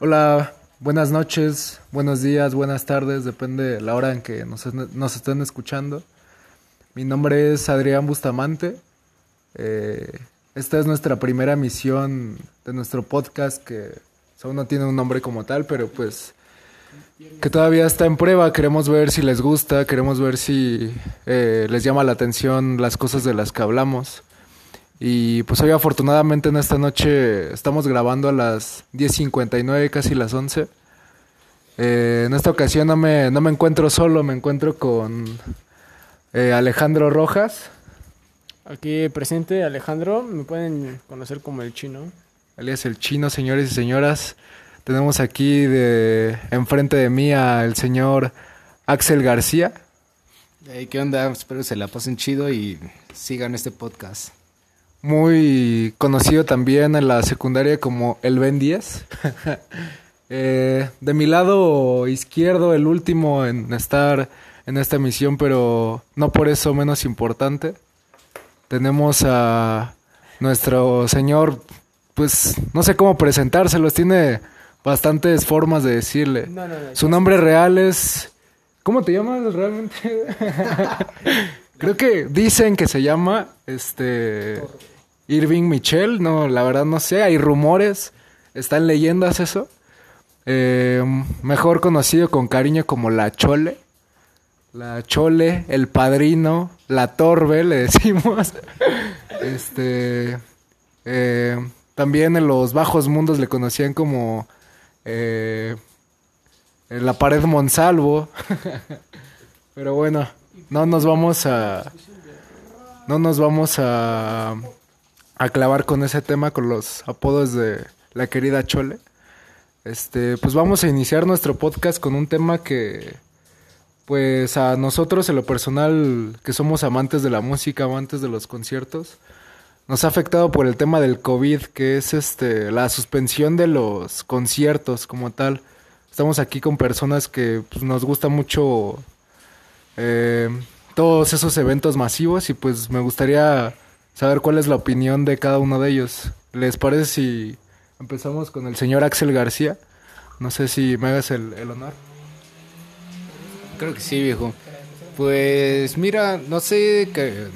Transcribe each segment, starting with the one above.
Hola, buenas noches, buenos días, buenas tardes, depende de la hora en que nos, nos estén escuchando. Mi nombre es Adrián Bustamante. Eh, esta es nuestra primera misión de nuestro podcast que aún no tiene un nombre como tal, pero pues que todavía está en prueba. Queremos ver si les gusta, queremos ver si eh, les llama la atención las cosas de las que hablamos. Y pues hoy afortunadamente en esta noche estamos grabando a las 10.59, casi las 11. Eh, en esta ocasión no me, no me encuentro solo, me encuentro con eh, Alejandro Rojas. Aquí presente Alejandro, me pueden conocer como el chino. Alias el chino, señores y señoras. Tenemos aquí de enfrente de mí al señor Axel García. Hey, ¿Qué onda? Espero que se la pasen chido y sigan este podcast muy conocido también en la secundaria como el Ben 10. eh, de mi lado izquierdo, el último en estar en esta misión, pero no por eso menos importante. Tenemos a nuestro señor, pues no sé cómo presentárselos, tiene bastantes formas de decirle. Su nombre real es... ¿Cómo te llamas realmente? Creo que dicen que se llama este Irving Michel, no, la verdad no sé, hay rumores, están leyendas eso. Eh, mejor conocido con cariño como la Chole. La Chole, el padrino, la Torbe, le decimos. este. Eh, también en los bajos mundos le conocían como eh, la pared Monsalvo. Pero bueno, no nos vamos a. No nos vamos a. a clavar con ese tema, con los apodos de la querida Chole. Este, pues vamos a iniciar nuestro podcast con un tema que. Pues a nosotros, en lo personal, que somos amantes de la música, amantes de los conciertos, nos ha afectado por el tema del COVID, que es este la suspensión de los conciertos como tal. Estamos aquí con personas que pues, nos gusta mucho eh, todos esos eventos masivos y pues me gustaría saber cuál es la opinión de cada uno de ellos. ¿Les parece si empezamos con el señor Axel García? No sé si me hagas el, el honor. Creo que sí, viejo. Pues mira, no sé que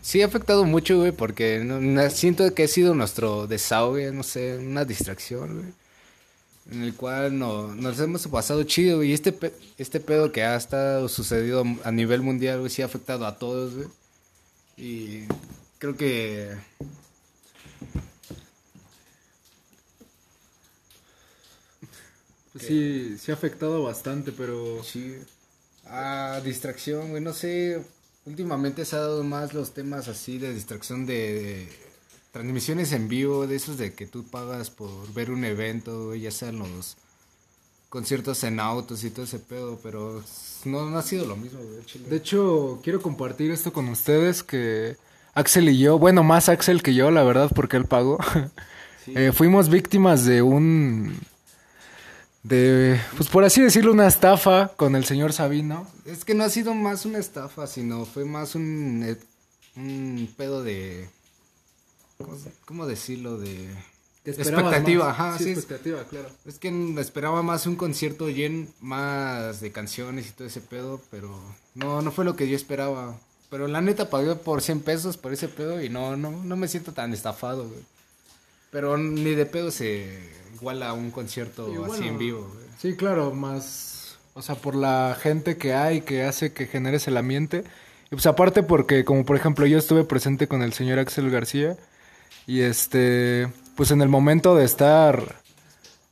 sí ha afectado mucho, güey, porque siento que ha sido nuestro desahogue, no sé, una distracción, güey. En el cual no, nos hemos pasado chido, güey. Y este, este pedo que ha estado sucedido a nivel mundial, güey, sí ha afectado a todos, güey. Y creo que... Pues sí, sí ha afectado bastante, pero... Sí. Ah, distracción, güey, no sé. Últimamente se ha dado más los temas así de distracción de, de transmisiones en vivo, de esos de que tú pagas por ver un evento, güey, ya sean los conciertos en autos y todo ese pedo, pero no, no ha sido lo mismo, güey. De hecho, quiero compartir esto con ustedes que Axel y yo, bueno, más Axel que yo, la verdad, porque él pagó, eh, fuimos víctimas de un... De, pues por así decirlo, una estafa con el señor Sabino. Es que no ha sido más una estafa, sino fue más un, un pedo de... ¿Cómo, cómo decirlo? De... expectativa, ajá, sí, sí, expectativa, claro. Es que esperaba más un concierto lleno, más de canciones y todo ese pedo, pero no, no fue lo que yo esperaba. Pero la neta pagué por 100 pesos por ese pedo y no, no, no me siento tan estafado, güey. Pero ni de pedo se iguala a un concierto Sí, así en vivo, güey. Sí, claro, más, o sea, por la gente que hay que hace que generes el ambiente. Y pues aparte porque, como por ejemplo, yo estuve presente con el señor Axel García y este, pues en el momento de estar,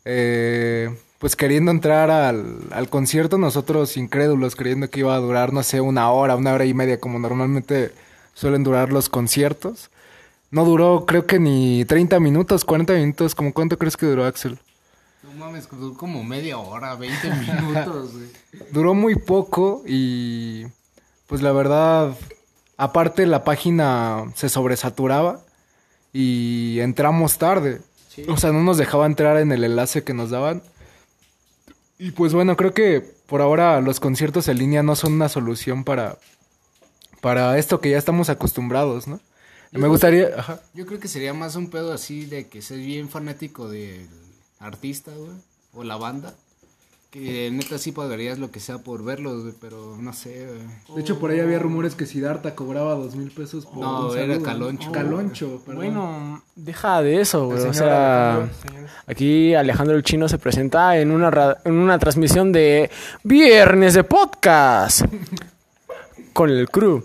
eh, pues queriendo entrar al, al concierto, nosotros incrédulos, creyendo que iba a durar, no sé, una hora, una hora y media, como normalmente suelen durar los conciertos. No duró, creo que ni 30 minutos, 40 minutos, como cuánto crees que duró Axel? No mames, duró como media hora, 20 minutos, güey. Duró muy poco y pues la verdad, aparte la página se sobresaturaba y entramos tarde. O sea, no nos dejaba entrar en el enlace que nos daban. Y pues bueno, creo que por ahora los conciertos en línea no son una solución para, para esto que ya estamos acostumbrados, ¿no? Me gustaría... Ajá. Yo creo que sería más un pedo así de que seas bien fanático del artista, güey. o la banda. Que neta sí pagarías lo que sea por verlos, güey, pero no sé, güey. De hecho, por ahí había rumores que Siddhartha cobraba dos mil pesos por No, un era saludo, Caloncho. Caloncho, perdón. Bueno, deja de eso, güey. O sea, Alejandro, aquí Alejandro el Chino se presenta en una, ra- en una transmisión de Viernes de Podcast con el crew.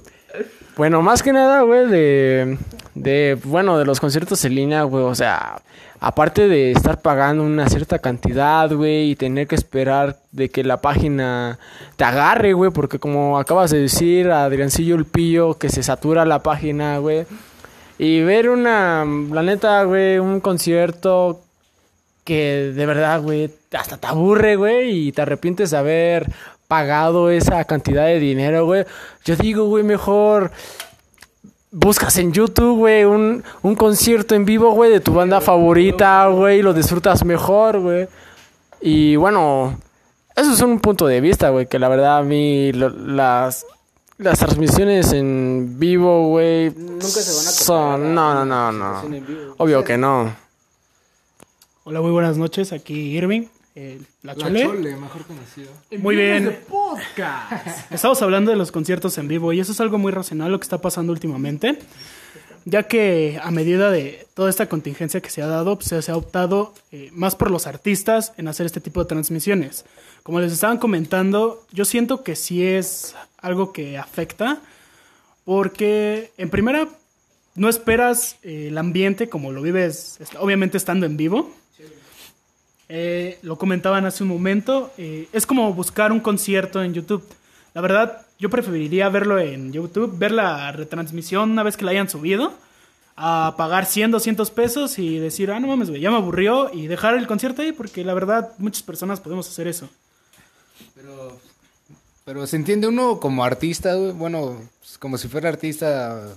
Bueno, más que nada, güey, de, de, bueno, de los conciertos en línea, güey, o sea, aparte de estar pagando una cierta cantidad, güey, y tener que esperar de que la página te agarre, güey, porque como acabas de decir, Adriancillo el Pillo, que se satura la página, güey, y ver una, la neta, güey, un concierto que de verdad, güey, hasta te aburre, güey, y te arrepientes de haber pagado esa cantidad de dinero, güey. Yo digo, güey, mejor buscas en YouTube, güey, un, un concierto en vivo, güey, de tu banda favorita, güey, y lo disfrutas mejor, güey. Y bueno, eso es un punto de vista, güey, que la verdad a mí lo- las... Las transmisiones en vivo, güey, Nunca se van a son... No, no, no, no. Obvio que no. Hola, muy buenas noches. Aquí Irving, el- la La Chole. Chole, mejor conocido. Muy bien. Estamos hablando de los conciertos en vivo y eso es algo muy racional lo que está pasando últimamente, ya que a medida de toda esta contingencia que se ha dado, pues, se ha optado eh, más por los artistas en hacer este tipo de transmisiones. Como les estaban comentando, yo siento que sí es algo que afecta, porque en primera no esperas eh, el ambiente como lo vives, obviamente estando en vivo. Eh, lo comentaban hace un momento, eh, es como buscar un concierto en YouTube. La verdad, yo preferiría verlo en YouTube, ver la retransmisión una vez que la hayan subido, a pagar 100, 200 pesos y decir, ah, no mames, güey, ya me aburrió y dejar el concierto ahí, porque la verdad, muchas personas podemos hacer eso. Pero, pero se entiende uno como artista, güey. Bueno, pues, como si fuera artista.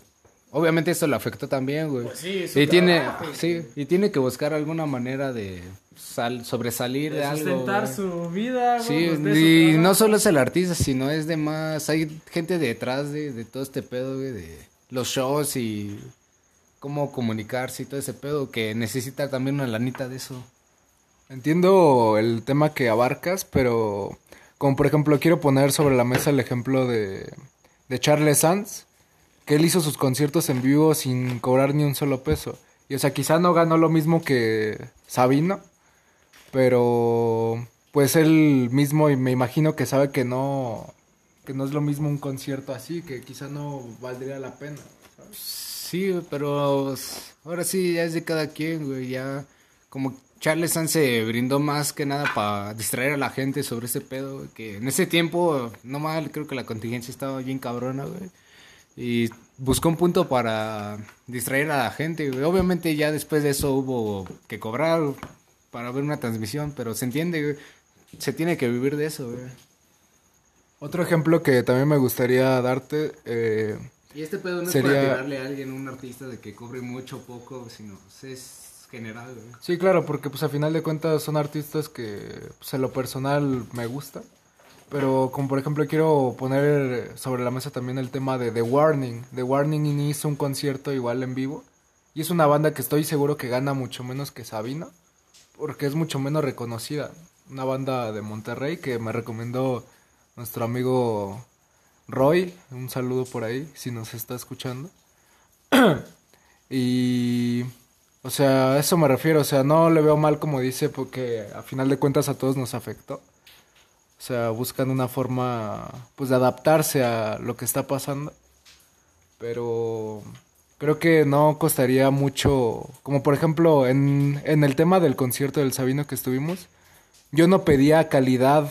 Obviamente esto le afectó también, güey. y tiene, sí, y tiene que buscar alguna manera de sal- sobresalir de, algo. sustentar su vida, güey, Sí, pues, de y eso no solo es el artista, sino es de más. Hay gente detrás de, de todo este pedo, güey, de los shows y cómo comunicarse y todo ese pedo que necesita también una lanita de eso. Entiendo el tema que abarcas, pero como por ejemplo quiero poner sobre la mesa el ejemplo de, de Charles Sanz, que él hizo sus conciertos en vivo sin cobrar ni un solo peso. Y o sea, quizá no ganó lo mismo que Sabino, pero pues él mismo y me imagino que sabe que no que no es lo mismo un concierto así, que quizá no valdría la pena. Sí, pero ahora sí ya es de cada quien, güey. Ya como Charles Sanz se brindó más que nada para distraer a la gente sobre ese pedo, güey, que en ese tiempo, no mal, creo que la contingencia estaba bien cabrona, güey. Y buscó un punto para distraer a la gente, güey. Obviamente ya después de eso hubo que cobrar para ver una transmisión, pero se entiende. Se tiene que vivir de eso, güey. Otro ejemplo que también me gustaría darte, eh, Y este pedo no Sería- es para tirarle a alguien, un artista, de que cobre mucho o poco, sino pues, es general, güey. Sí, claro, porque pues a final de cuentas son artistas que pues, en lo personal me gusta. Pero como por ejemplo quiero poner sobre la mesa también el tema de The Warning. The Warning hizo un concierto igual en vivo. Y es una banda que estoy seguro que gana mucho menos que Sabino. Porque es mucho menos reconocida. Una banda de Monterrey que me recomendó nuestro amigo Roy. Un saludo por ahí si nos está escuchando. Y, o sea, a eso me refiero. O sea, no le veo mal como dice, porque a final de cuentas a todos nos afectó. O sea, buscan una forma, pues, de adaptarse a lo que está pasando. Pero creo que no costaría mucho, como por ejemplo en, en el tema del concierto del Sabino que estuvimos, yo no pedía calidad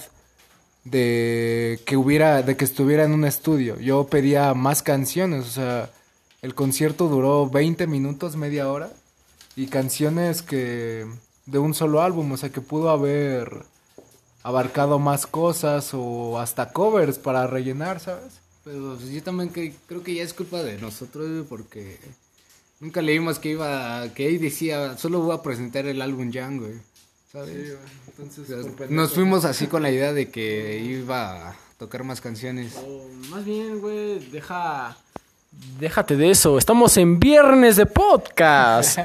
de que hubiera, de que estuviera en un estudio. Yo pedía más canciones, o sea, el concierto duró 20 minutos, media hora, y canciones que de un solo álbum, o sea, que pudo haber abarcado más cosas o hasta covers para rellenar, ¿sabes? Pero pues, yo también que, creo que ya es culpa de nosotros, güey, porque nunca leímos que iba, que ahí decía, solo voy a presentar el álbum Young, güey, ¿sabes? entonces O sea, nos fuimos así con la idea de que iba a tocar más canciones. O más bien, güey, deja. Déjate de eso. Estamos en viernes de podcast.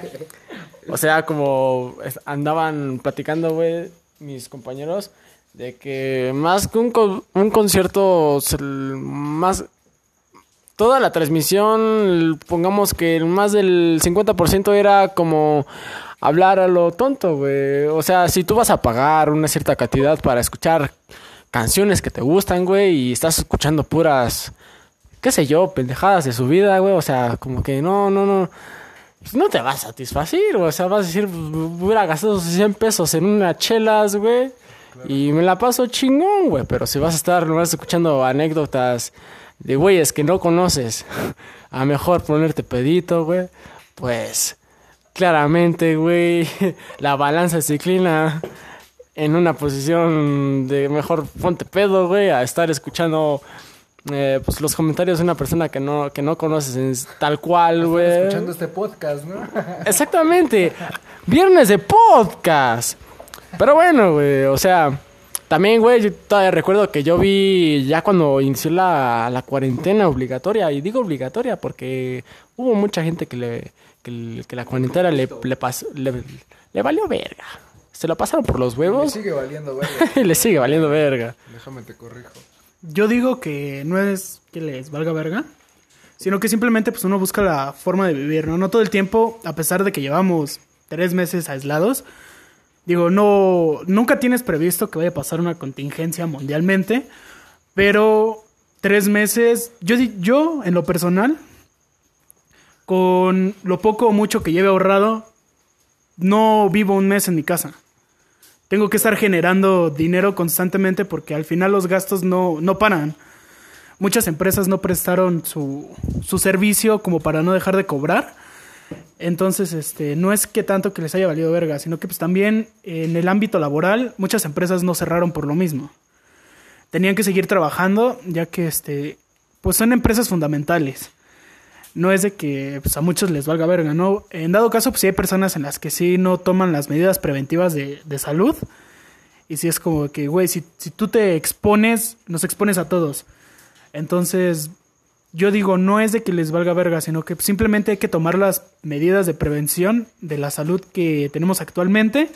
o sea, como andaban platicando, güey. mis compañeros de que más que un, un concierto, más toda la transmisión, pongamos que más del 50% era como hablar a lo tonto, güey. O sea, si tú vas a pagar una cierta cantidad para escuchar canciones que te gustan, güey, y estás escuchando puras, qué sé yo, pendejadas de su vida, güey, o sea, como que no, no, no. pues no te va a satisfacer. O sea, vas a decir, hubiera gastado 100 pesos en unas chelas, güey. Y me la paso chingón, güey. Pero si vas a estar nomás escuchando anécdotas de güeyes que no conoces, a mejor ponerte pedito, güey. Pues claramente, güey, la balanza se inclina en una posición de mejor ponte pedo, güey, a estar escuchando eh, pues los comentarios de una persona que no, que no conoces en- tal cual, güey. Escuchando este podcast, ¿no? Exactamente. Viernes de podcast. Pero bueno, güey, o sea, también, güey, yo todavía recuerdo que yo vi ya cuando inició la, la cuarentena obligatoria, y digo obligatoria porque hubo mucha gente que le que, la cuarentena le, le, pasó- le, le valió verga. Se lo pasaron por los huevos sigue valiendo, verga. y le sigue valiendo verga. Déjame te corrijo. Yo digo que no es que les valga verga, sino que simplemente pues uno busca la forma de vivir, ¿no? No todo el tiempo, a pesar de que llevamos tres meses aislados, digo, no, nunca tienes previsto que vaya a pasar una contingencia mundialmente, pero tres meses, yo, yo en lo personal, con lo poco o mucho que lleve ahorrado, no vivo un mes en mi casa. Tengo que estar generando dinero constantemente porque al final los gastos no, no paran. Muchas empresas no prestaron su, su servicio como para no dejar de cobrar. Entonces, este, no es que tanto que les haya valido verga, sino que pues también en el ámbito laboral muchas empresas no cerraron por lo mismo. Tenían que seguir trabajando ya que este, pues son empresas fundamentales. No es de que pues, a muchos les valga verga, ¿no? En dado caso, pues hay personas en las que sí no toman las medidas preventivas de, de salud. Y sí es como que, güey, si, si tú te expones, nos expones a todos. Entonces, yo digo, no es de que les valga verga, sino que simplemente hay que tomar las medidas de prevención de la salud que tenemos actualmente.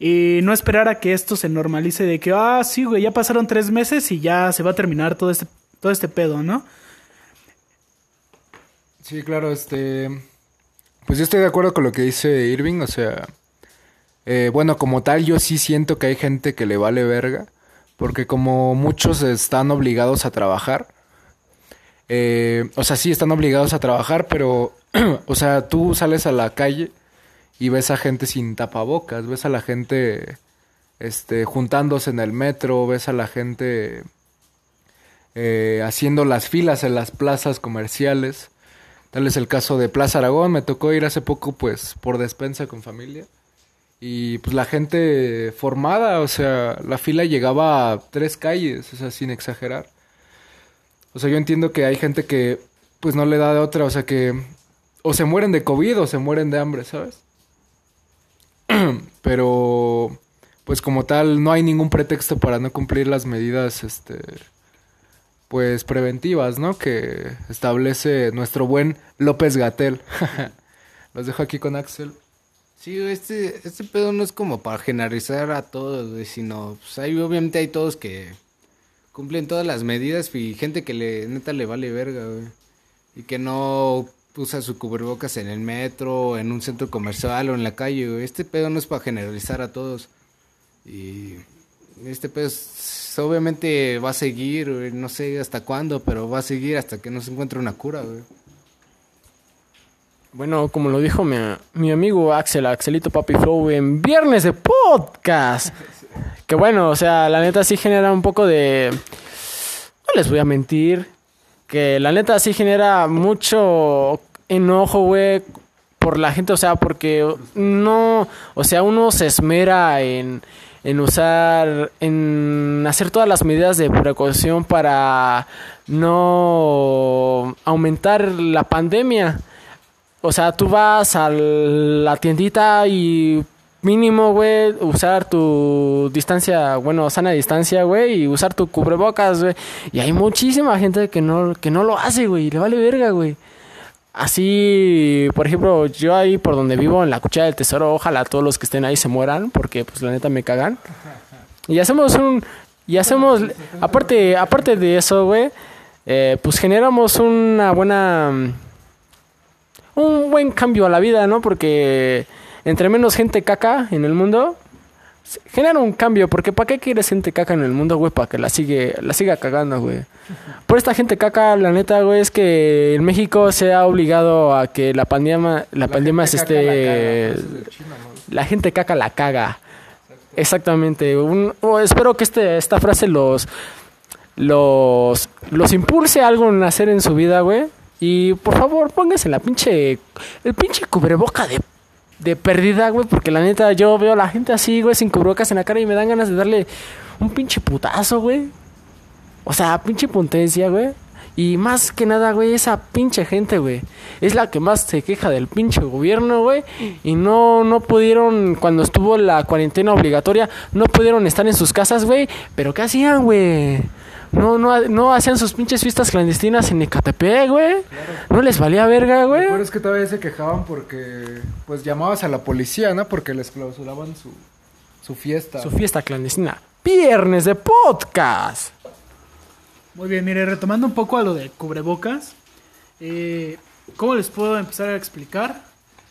Y no esperar a que esto se normalice de que, ah, sí, güey, ya pasaron tres meses y ya se va a terminar todo este, todo este pedo, ¿no? Sí, claro, este... Pues yo estoy de acuerdo con lo que dice Irving, o sea... eh, bueno, como tal, yo sí siento que hay gente que le vale verga, porque como muchos están obligados a trabajar, eh, o sea, sí están obligados a trabajar, pero, o sea, tú sales a la calle y ves a gente sin tapabocas, ves a la gente, este, juntándose en el metro, ves a la gente eh, haciendo las filas en las plazas comerciales. Tal es el caso de Plaza Aragón. Me tocó ir hace poco, pues, por despensa con familia. Y pues la gente formada, o sea, la fila llegaba a tres calles, o sea, sin exagerar. O sea, yo entiendo que hay gente que, pues, no le da de otra, o sea, que o se mueren de COVID o se mueren de hambre, ¿sabes? Pero, pues, como tal, no hay ningún pretexto para no cumplir las medidas, este, pues preventivas, ¿no? Que establece nuestro buen López Gatel. Los dejo aquí con Axel. Sí, este, este pedo no es como para generalizar a todos, sino, pues hay, obviamente hay todos que cumplen todas las medidas y gente que le, neta le vale verga, güey. Y que no usa su cubrebocas en el metro, en un centro comercial o en la calle, güey. Este pedo no es para generalizar a todos. Y este pedo obviamente va a seguir, güey, no sé hasta cuándo, pero va a seguir hasta que no se encuentre una cura, güey. Bueno, como lo dijo mi, mi amigo Axel, Axelito Papi Flow, en viernes de podcast. Que bueno, o sea, la neta sí genera un poco de... No les voy a mentir. Que la neta sí genera mucho enojo, güey, por la gente. O sea, porque no... O sea, uno se esmera en, en usar... En hacer todas las medidas de precaución para no aumentar la pandemia. O sea, tú vas a la tiendita y mínimo, güey, usar tu distancia, bueno, sana distancia, güey, y usar tu cubrebocas, güey. Y hay muchísima gente que no, que no lo hace, güey, le vale verga, güey. así, por ejemplo, yo ahí por donde vivo, en la cuchara del tesoro, ojalá todos los que estén ahí se mueran, porque pues la neta me cagan. Y hacemos un, y hacemos, aparte, aparte de eso, güey, eh, pues generamos una buena, un buen cambio a la vida, ¿no? Porque entre menos gente caca en el mundo, genera un cambio, porque ¿para qué quieres gente caca en el mundo, güey? Para que la sigue, la siga cagando, güey. Por esta gente caca, la neta, güey, es que en México se ha obligado a que la pandemia, la, pandemia se esté, eso es del chino, ¿no? la gente caca la caga. Exactamente. Un- espero que este, esta frase los, los, los impulse a algo en hacer en su vida, güey. Y por favor, pónganse la pinche, el pinche cubreboca de, de perdida, güey. Porque la neta, yo veo a la gente así, güey, sin cubrebocas en la cara y me dan ganas de darle un pinche putazo, güey. O sea, pinche potencia, güey. Y más que nada, güey, esa pinche gente, güey. Es la que más se queja del pinche gobierno, güey. Y no, no pudieron, cuando estuvo la cuarentena obligatoria, no pudieron estar en sus casas, güey. Pero ¿qué hacían, güey? No, no, no hacían sus pinches fiestas clandestinas en Ecatepec, güey. No les valía verga, güey. Lo peor es que todavía se quejaban porque, pues, llamabas a la policía, ¿no? Porque les clausuraban su, su fiesta. Su fiesta clandestina. Viernes de podcast. Muy bien, mire, retomando un poco a lo de cubrebocas, eh, ¿cómo les puedo empezar a explicar?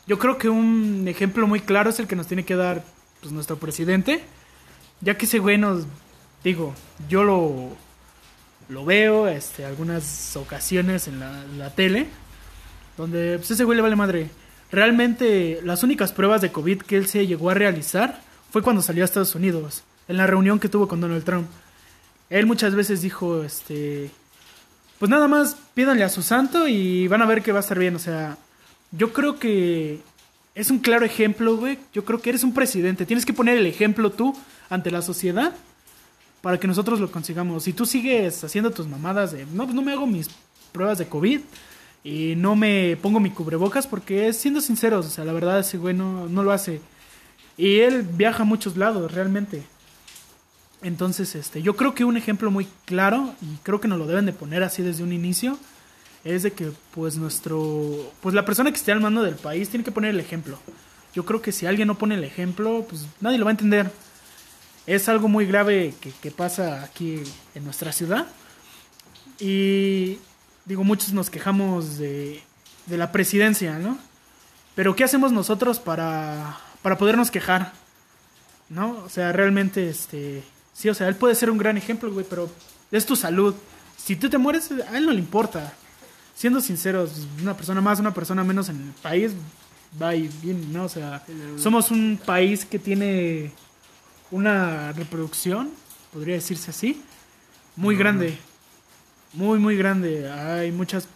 Yo creo que un ejemplo muy claro es el que nos tiene que dar pues, nuestro presidente, ya que ese güey nos, digo, yo lo, lo veo este, algunas ocasiones en la, tele, donde pues, ese güey le vale madre. Realmente las únicas pruebas de COVID que él se llegó a realizar fue cuando salió a Estados Unidos, en la reunión que tuvo con Donald Trump. Él muchas veces dijo, este, pues nada más pídanle a su santo y van a ver que va a estar bien. O sea, yo creo que es un claro ejemplo, güey. Yo creo que eres un presidente. Tienes que poner el ejemplo tú ante la sociedad para que nosotros lo consigamos. Si tú sigues haciendo tus mamadas de, no, pues no me hago mis pruebas de COVID y no me pongo mi cubrebocas porque, siendo sinceros, o sea, la verdad ese güey no, no lo hace. Y él viaja a muchos lados, realmente. Entonces, este, yo creo que un ejemplo muy claro, y creo que nos lo deben de poner así desde un inicio, es de que pues nuestro, pues la persona que esté al mando del país tiene que poner el ejemplo. Yo creo que si alguien no pone el ejemplo, pues nadie lo va a entender. Es algo muy grave que, que pasa aquí en nuestra ciudad. Y digo, muchos nos quejamos de, de la presidencia, ¿no? Pero ¿qué hacemos nosotros para, para podernos quejar? ¿No? O sea, realmente, este... Sí, o sea, él puede ser un gran ejemplo, güey, pero es tu salud. Si tú te mueres, a él no le importa. Siendo sinceros, una persona más, una persona menos en el país, va y viene, ¿no? O sea, somos un país que tiene una reproducción, podría decirse así, muy grande. Muy, muy grande. Hay muchas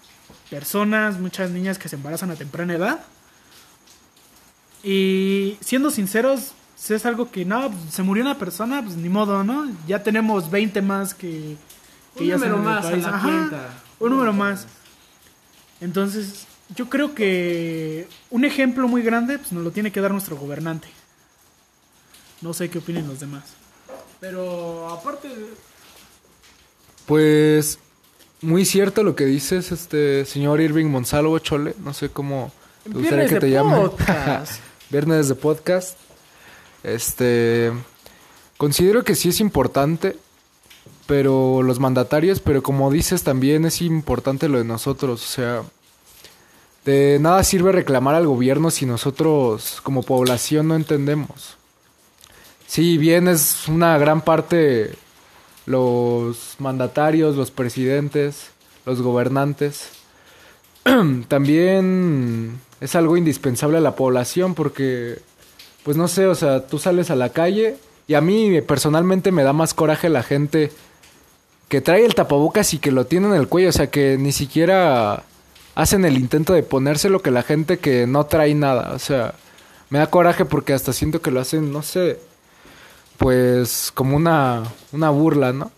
personas, muchas niñas que se embarazan a temprana edad. Y siendo sinceros, si es algo que no, pues, se murió una persona, pues ni modo, ¿no? Ya tenemos 20 más que, que Un ya número en más a país. la Ajá, cuenta. Un número más. Entonces, yo creo que un ejemplo muy grande pues, nos lo tiene que dar nuestro gobernante. No sé qué opinen los demás. Pero aparte, Pues muy cierto lo que dices, este señor Irving Monsalvo Chole, no sé cómo te gustaría Viernes que te llame. Viernes de podcast. Este considero que sí es importante, pero los mandatarios, pero como dices también es importante lo de nosotros, o sea, de nada sirve reclamar al gobierno si nosotros como población no entendemos. Sí, bien es una gran parte los mandatarios, los presidentes, los gobernantes. También es algo indispensable a la población porque, pues no sé, o sea, tú sales a la calle y a mí personalmente me da más coraje la gente que trae el tapabocas y que lo tiene en el cuello, o sea, que ni siquiera hacen el intento de ponérselo que la gente que no trae nada, o sea, me da coraje porque hasta siento que lo hacen, no sé, pues como una, una burla, ¿no?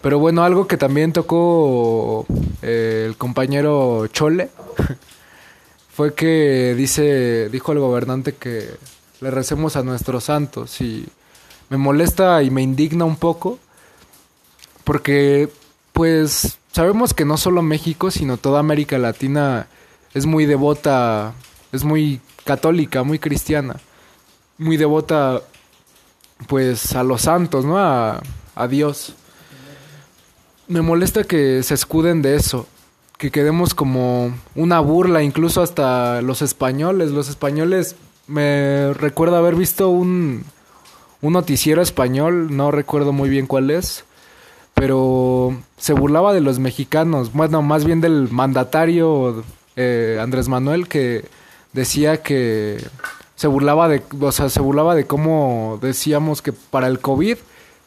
Pero bueno, algo que también tocó eh, el compañero Chole fue que dice, dijo el gobernante que le recemos a nuestros santos y me molesta y me indigna un poco porque pues sabemos que no solo México, sino toda América Latina es muy devota, es muy católica, muy cristiana, muy devota pues a los santos, ¿no? A, a Dios. Me molesta que se escuden de eso, que quedemos como una burla, incluso hasta los españoles. Los españoles, me recuerdo haber visto un, un noticiero español, no recuerdo muy bien cuál es, pero se burlaba de los mexicanos, bueno, más bien del mandatario eh, Andrés Manuel que decía que se burlaba de, o sea, se burlaba de cómo decíamos que para el COVID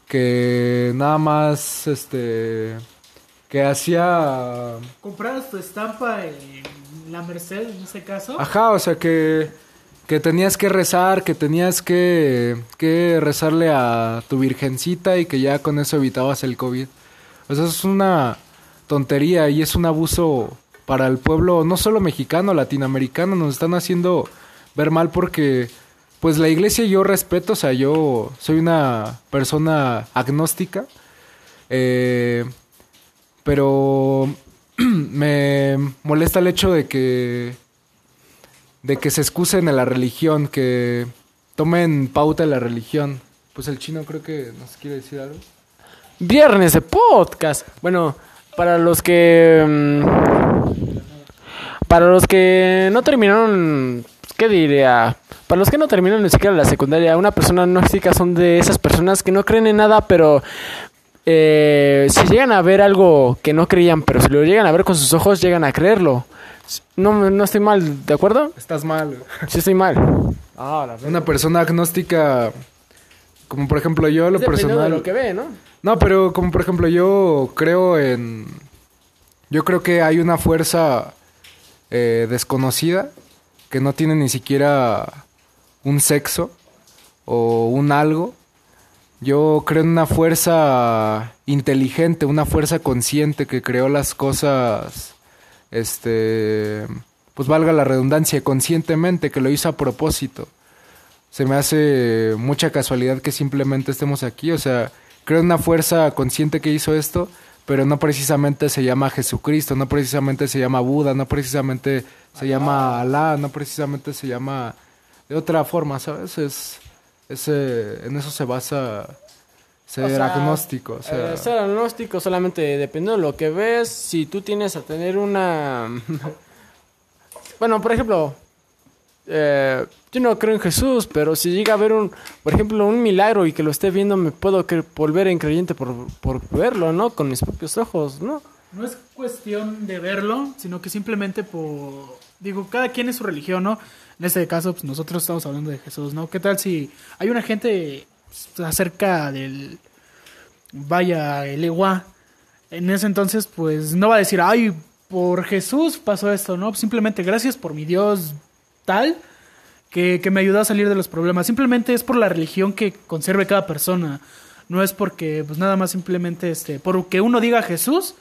que nada más este que hacía ¿Comprabas tu estampa en la Merced en ese caso? Ajá, o sea que, que tenías que rezar, que tenías que, que rezarle a tu virgencita y que ya con eso evitabas el COVID. O sea, es una tontería y es un abuso para el pueblo, no solo mexicano, latinoamericano, nos están haciendo ver mal porque, pues la iglesia yo respeto, o sea, yo soy una persona agnóstica, eh, pero me molesta el hecho de que de que se excusen en la religión, que tomen pauta de la religión. Pues el chino creo que nos quiere decir algo. Viernes de podcast. Bueno, para los que. mm, Para los que no terminaron. ¿Qué diría? Para los que no terminaron ni siquiera la secundaria, una persona agnóstica son de esas personas que no creen en nada, pero. eh, si llegan a ver algo que no creían, pero si lo llegan a ver con sus ojos, llegan a creerlo. No, no estoy mal, ¿de acuerdo? Estás mal. Sí estoy mal. Ah, la Una persona agnóstica, como por ejemplo yo, lo personal. de lo que ve, ¿no? No, pero como por ejemplo yo creo en... Yo creo que hay una fuerza eh, desconocida que no tiene ni siquiera un sexo o un algo. Yo creo en una fuerza inteligente, una fuerza consciente que creó las cosas, este, pues valga la redundancia, conscientemente, que lo hizo a propósito. Se me hace mucha casualidad que simplemente estemos aquí, o sea, creo en una fuerza consciente que hizo esto, pero no precisamente se llama Jesucristo, no precisamente se llama Buda, no precisamente se llama Alá, no precisamente se llama de otra forma, ¿sabes? Es, es, eh, en eso se basa ser O sea, agnóstico, o sea, eh, ser agnóstico solamente dependiendo de lo que ves, si tú tienes a tener una... bueno, por ejemplo, eh, yo no creo en Jesús, pero si llega a ver un, por ejemplo, un milagro y que lo esté viendo, me puedo volver en creyente por, por verlo, ¿no? Con mis propios ojos, ¿no? No es cuestión de verlo, sino que simplemente por... Digo, cada quien es su religión, ¿no? En este caso, pues nosotros estamos hablando de Jesús, ¿no? ¿Qué tal si hay una gente pues, acerca del... Vaya, el Ewa. En ese entonces, pues no va a decir, ay, por Jesús pasó esto, ¿no? Simplemente gracias por mi Dios tal que, que me ayudó a salir de los problemas. Simplemente es por la religión que conserve cada persona. No es porque, pues nada más simplemente, este, por que uno diga Jesús,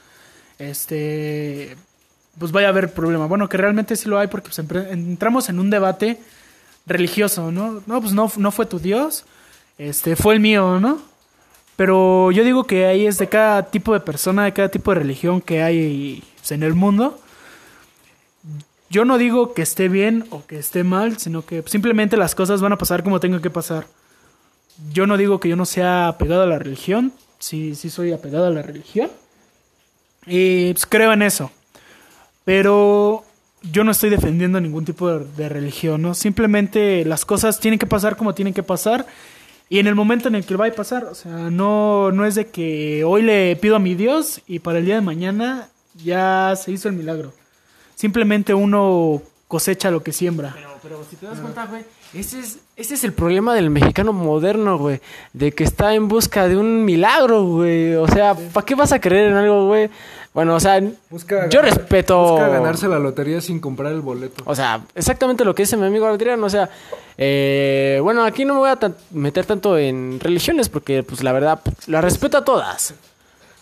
este, pues vaya a haber problema. Bueno, que realmente sí lo hay porque pues, entramos en un debate religioso, ¿no? No, pues no, no fue tu Dios, este, fue el mío, ¿no? Pero yo digo que ahí es de cada tipo de persona, de cada tipo de religión que hay en el mundo. Yo no digo que esté bien o que esté mal, sino que simplemente las cosas van a pasar como tengan que pasar. Yo no digo que yo no sea apegado a la religión, sí, sí soy apegado a la religión. Y pues, creo en eso. Pero yo no estoy defendiendo ningún tipo de, de religión, ¿no? Simplemente las cosas tienen que pasar como tienen que pasar. Y en el momento en el que va a pasar, o sea, no, no es de que hoy le pido a mi Dios y para el día de mañana ya se hizo el milagro. Simplemente uno cosecha lo que siembra. Pero, pero si te das cuenta, güey, ese es, ese es el problema del mexicano moderno, güey. De que está en busca de un milagro, güey. O sea, ¿para qué vas a creer en algo, güey? Bueno, o sea, busca yo ganar- respeto... Busca ganarse la lotería sin comprar el boleto. O sea, exactamente lo que dice mi amigo Adrián. O sea, eh, bueno, aquí no me voy a tan- meter tanto en religiones porque, pues, la verdad, pues, la respeto a todas.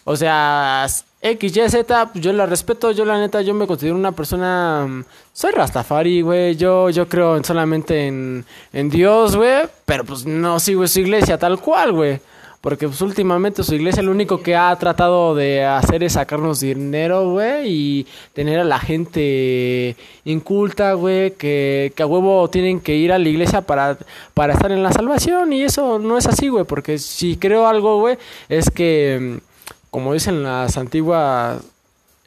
O sea, X, Y, Z, pues, yo la respeto. Yo, la neta, yo me considero una persona... mm, Soy Rastafari, güey. Yo, yo creo en- solamente en, en Dios, güey. Pero, pues, no sigo su iglesia tal cual, güey. Porque pues últimamente su iglesia lo único que ha tratado de hacer es sacarnos dinero, güey, y tener a la gente inculta, güey, que, que a huevo tienen que ir a la iglesia para, para estar en la salvación. Y eso no es así, güey, porque si creo algo, güey, es que, mm, como dicen las antiguas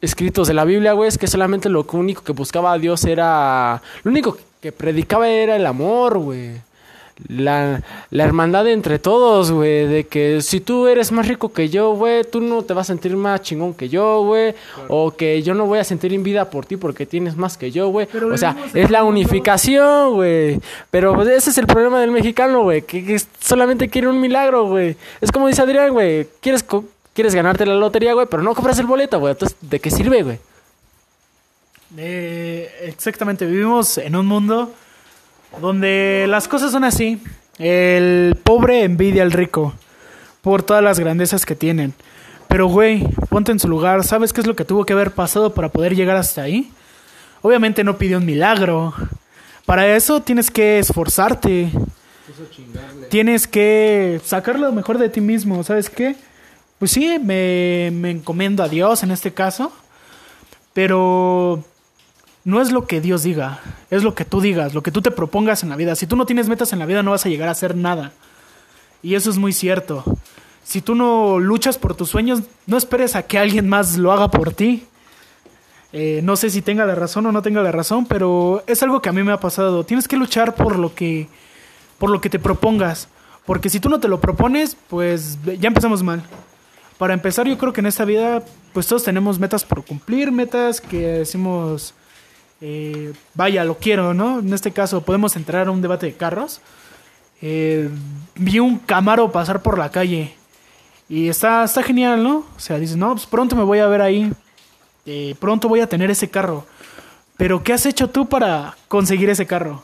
escritos de la Biblia, güey, es que solamente lo único que buscaba a Dios era... Lo único que predicaba era el amor, güey. La, la hermandad entre todos, güey, de que si tú eres más rico que yo, güey, tú no te vas a sentir más chingón que yo, güey, o que yo no voy a sentir envidia por ti porque tienes más que yo, güey. O sea, es la unificación, güey. Pero pues, ese es el problema del mexicano, güey, que, que solamente quiere un milagro, güey. Es como dice Adrián, güey, quieres co- quieres ganarte la lotería, güey, pero no compras el boleto, güey. Entonces, ¿de qué sirve, güey? Eh, exactamente, vivimos en un mundo donde las cosas son así. El pobre envidia al rico por todas las grandezas que tienen. Pero, güey, ponte en su lugar. ¿Sabes qué es lo que tuvo que haber pasado para poder llegar hasta ahí? Obviamente no pidió un milagro. Para eso tienes que esforzarte. Tienes que sacar lo mejor de ti mismo. ¿Sabes qué? Pues sí, me, me encomiendo a Dios en este caso. Pero no es lo que Dios diga, es lo que tú digas, lo que tú te propongas en la vida. Si tú no tienes metas en la vida, no vas a llegar a hacer nada. Y eso es muy cierto. Si tú no luchas por tus sueños, no esperes a que alguien más lo haga por ti. Eh, no sé si tenga la razón o no tenga la razón, pero es algo que a mí me ha pasado. Tienes que luchar por lo que, por lo que te propongas. Porque si tú no te lo propones, pues ya empezamos mal. Para empezar, yo creo que en esta vida, pues todos tenemos metas por cumplir, metas que decimos, eh, vaya, lo quiero, ¿no? En este caso, podemos entrar a un debate de carros. Eh, vi un Camaro pasar por la calle y está, está genial, ¿no? O sea, dices, no, pues pronto me voy a ver ahí, eh, pronto voy a tener ese carro. Pero, ¿qué has hecho tú para conseguir ese carro?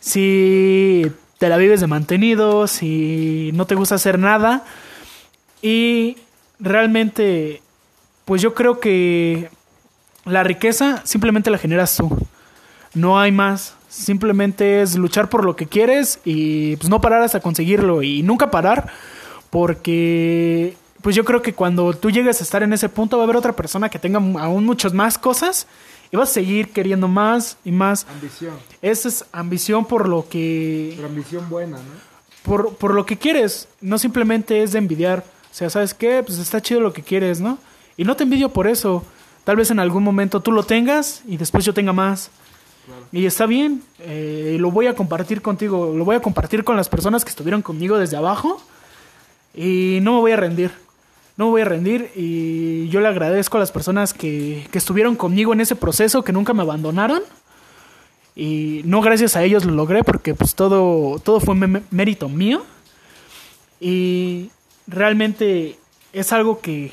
Si te la vives de mantenido, si no te gusta hacer nada, y realmente, pues yo creo que la riqueza simplemente la generas tú. No hay más. Simplemente es luchar por lo que quieres y pues no parar hasta conseguirlo y nunca parar porque pues yo creo que cuando tú llegues a estar en ese punto va a haber otra persona que tenga aún muchas más cosas y vas a seguir queriendo más y más. Ambición. Esa es ambición por lo que Pero ambición buena, ¿no? por, por lo que quieres, no simplemente es de envidiar. O sea, ¿sabes qué? Pues está chido lo que quieres, ¿no? Y no te envidio por eso. Tal vez en algún momento tú lo tengas y después yo tenga más. Y está bien, eh, y lo voy a compartir contigo, lo voy a compartir con las personas que estuvieron conmigo desde abajo y no me voy a rendir, no me voy a rendir y yo le agradezco a las personas que, que estuvieron conmigo en ese proceso, que nunca me abandonaron y no gracias a ellos lo logré porque pues todo, todo fue mérito mío y realmente es algo que,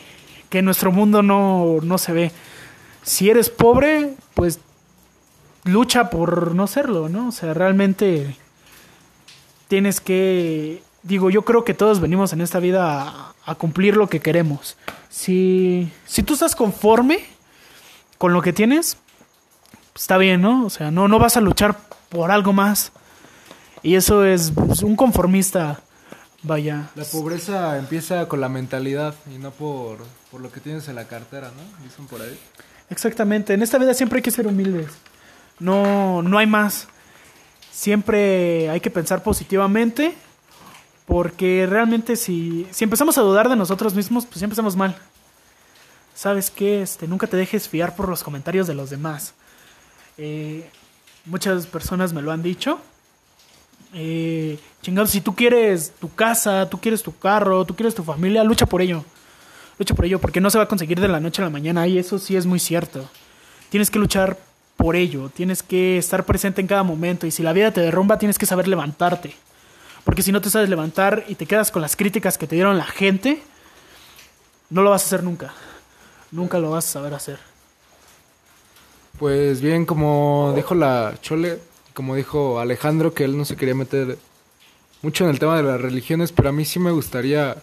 que en nuestro mundo no, no se ve. Si eres pobre, pues lucha por no serlo, ¿no? O sea, realmente tienes que, digo, yo creo que todos venimos en esta vida a, cumplir lo que queremos. Si, si tú estás conforme con lo que tienes, está bien, ¿no? O sea, no, no vas a luchar por algo más. Y eso es pues, un conformista, vaya. La pobreza empieza con la mentalidad y no por, por lo que tienes en la cartera, ¿no? Dicen por ahí. Exactamente. En esta vida siempre hay que ser humildes. No, no hay más. Siempre hay que pensar positivamente. Porque realmente si, si empezamos a dudar de nosotros mismos, pues ya empezamos mal. ¿Sabes qué? Este, nunca te dejes fiar por los comentarios de los demás. Eh, muchas personas me lo han dicho. Eh, chingados, si tú quieres tu casa, tú quieres tu carro, tú quieres tu familia, lucha por ello. Lucha por ello, porque no se va a conseguir de la noche a la mañana y eso sí es muy cierto. Tienes que luchar por ello, tienes que estar presente en cada momento y si la vida te derrumba tienes que saber levantarte. Porque si no te sabes levantar y te quedas con las críticas que te dieron la gente, no lo vas a hacer nunca. Nunca lo vas a saber hacer. Pues bien, como dijo la Chole, como dijo Alejandro, que él no se quería meter mucho en el tema de las religiones, pero a mí sí me gustaría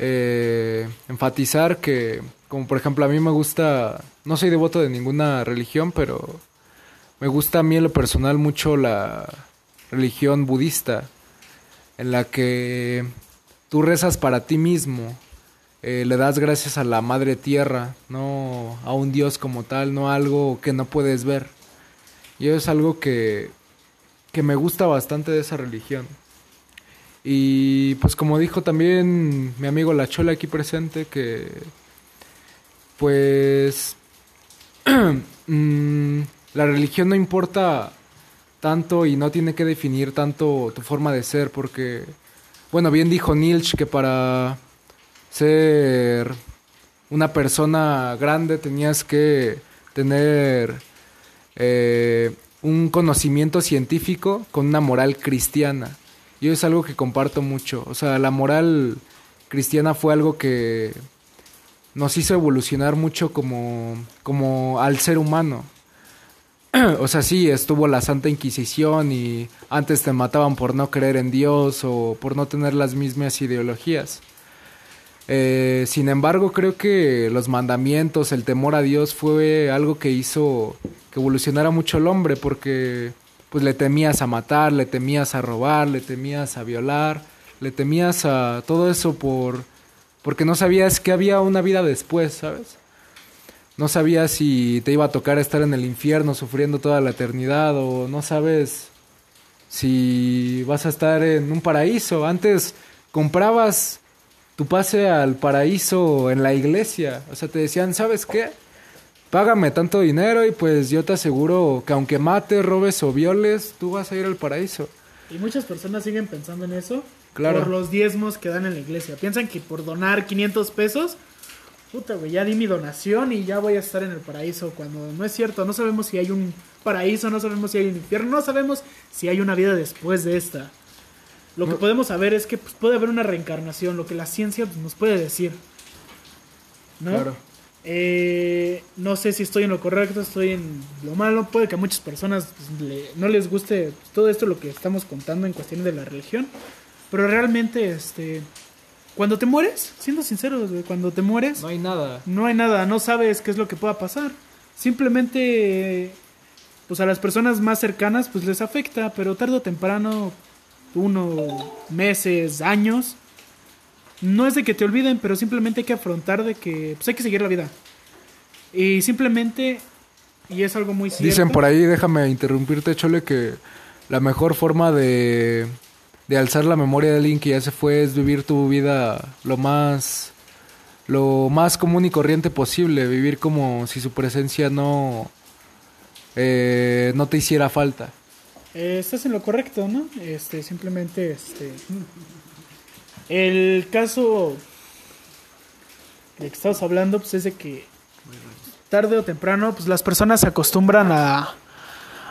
eh, enfatizar que, como por ejemplo, a mí me gusta, no soy devoto de ninguna religión, pero me gusta a mí en lo personal mucho la religión budista, en la que tú rezas para ti mismo, eh, le das gracias a la madre tierra, no a un dios como tal, no a algo que no puedes ver. Y es algo que, que me gusta bastante de esa religión. Y pues como dijo también mi amigo La Chola aquí presente, que pues mm, la religión no importa tanto y no tiene que definir tanto tu forma de ser, porque, bueno, bien dijo Nilch que para ser una persona grande tenías que tener eh, un conocimiento científico con una moral cristiana. Y es algo que comparto mucho. O sea, la moral cristiana fue algo que nos hizo evolucionar mucho como, como al ser humano. o sea, sí, estuvo la Santa Inquisición y antes te mataban por no creer en Dios o por no tener las mismas ideologías. Eh, sin embargo, creo que los mandamientos, el temor a Dios fue algo que hizo que evolucionara mucho el hombre porque pues le temías a matar, le temías a robar, le temías a violar, le temías a todo eso por porque no sabías que había una vida después, ¿sabes? No sabías si te iba a tocar estar en el infierno sufriendo toda la eternidad o no sabes si vas a estar en un paraíso. Antes comprabas tu pase al paraíso en la iglesia. O sea, te decían, ¿sabes qué? Págame tanto dinero y pues yo te aseguro que aunque mates, robes o violes, tú vas a ir al paraíso. Y muchas personas siguen pensando en eso Claro. por los diezmos que dan en la iglesia. Piensan que por donar 500 pesos, puta, güey, ya di mi donación y ya voy a estar en el paraíso. Cuando no es cierto, no sabemos si hay un paraíso, no sabemos si hay un infierno, no sabemos si hay una vida después de esta. Lo que podemos saber es que pues, puede haber una reencarnación, lo que la ciencia pues, nos puede decir. ¿No? Claro. Eh, no sé si estoy en lo correcto, estoy en lo malo. Puede que a muchas personas pues, le- no les guste pues, todo esto lo que estamos contando en cuestiones de la religión. Pero realmente, este, cuando te mueres, siendo sinceros, cuando te mueres, No hay nada. no hay nada, no sabes qué es lo que pueda pasar. Simplemente, pues a las personas más cercanas, pues les afecta, pero tarde o temprano, uno, meses, años, no es de que te olviden, pero simplemente hay que afrontar de que pues hay que seguir la vida. Y simplemente, y es algo muy cierto. Dicen por ahí, déjame interrumpirte, Chole, que la mejor forma de, de alzar la memoria de alguien que ya se fue es vivir tu vida lo más lo más común y corriente posible, vivir como si su presencia no eh, no te hiciera falta. Eh, estás en lo correcto, ¿no? Este, simplemente, este... El caso de que estamos hablando, pues es de que tarde o temprano, pues las personas se acostumbran a,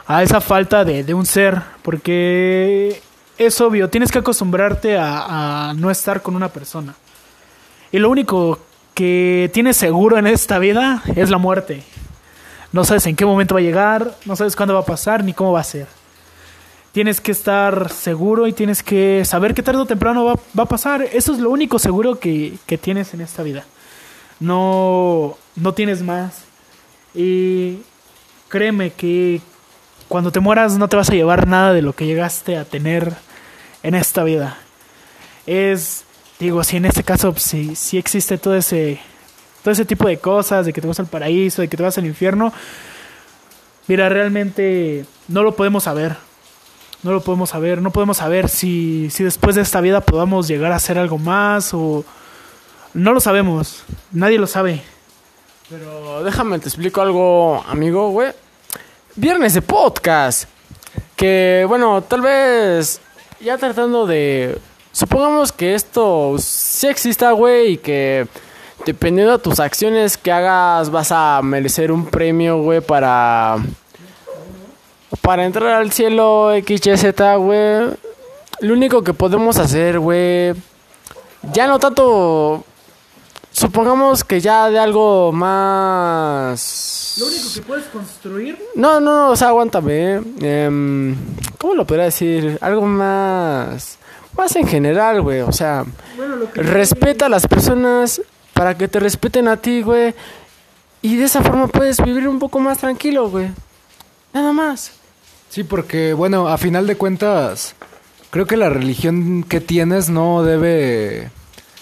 a esa falta de, de un ser, porque es obvio, tienes que acostumbrarte a, a no estar con una persona. Y lo único que tienes seguro en esta vida es la muerte. No sabes en qué momento va a llegar, no sabes cuándo va a pasar, ni cómo va a ser tienes que estar seguro y tienes que saber que tarde o temprano va, va a pasar. Eso es lo único seguro que, que tienes en esta vida. No, no tienes más. Y créeme que cuando te mueras no te vas a llevar nada de lo que llegaste a tener en esta vida. Es, digo, si en este caso pues, sí, sí existe todo ese, todo ese tipo de cosas, de que te vas al paraíso, de que te vas al infierno. Mira, realmente no lo podemos saber. No lo podemos saber. No podemos saber si, si después de esta vida podamos llegar a hacer algo más o... No lo sabemos. Nadie lo sabe. Pero déjame te explico algo, amigo, güey. Viernes de podcast. Que, bueno, tal vez ya tratando de... Supongamos que esto sí exista, güey, y que dependiendo de tus acciones que hagas vas a merecer un premio, güey, para... Para entrar al cielo XYZ, güey. Lo único que podemos hacer, güey... Ya no tanto supongamos que ya de algo más... Lo único que puedes construir... No, no, no, o sea, aguántame. eh. Em, ¿Cómo lo podría decir? Algo más... Más en general, güey. O sea, Bueno, lo que... respeta a las personas para que te respeten a ti, güey. Y de esa forma puedes vivir un poco más tranquilo, güey. Nada más. Sí, porque bueno, a final de cuentas, creo que la religión que tienes no debe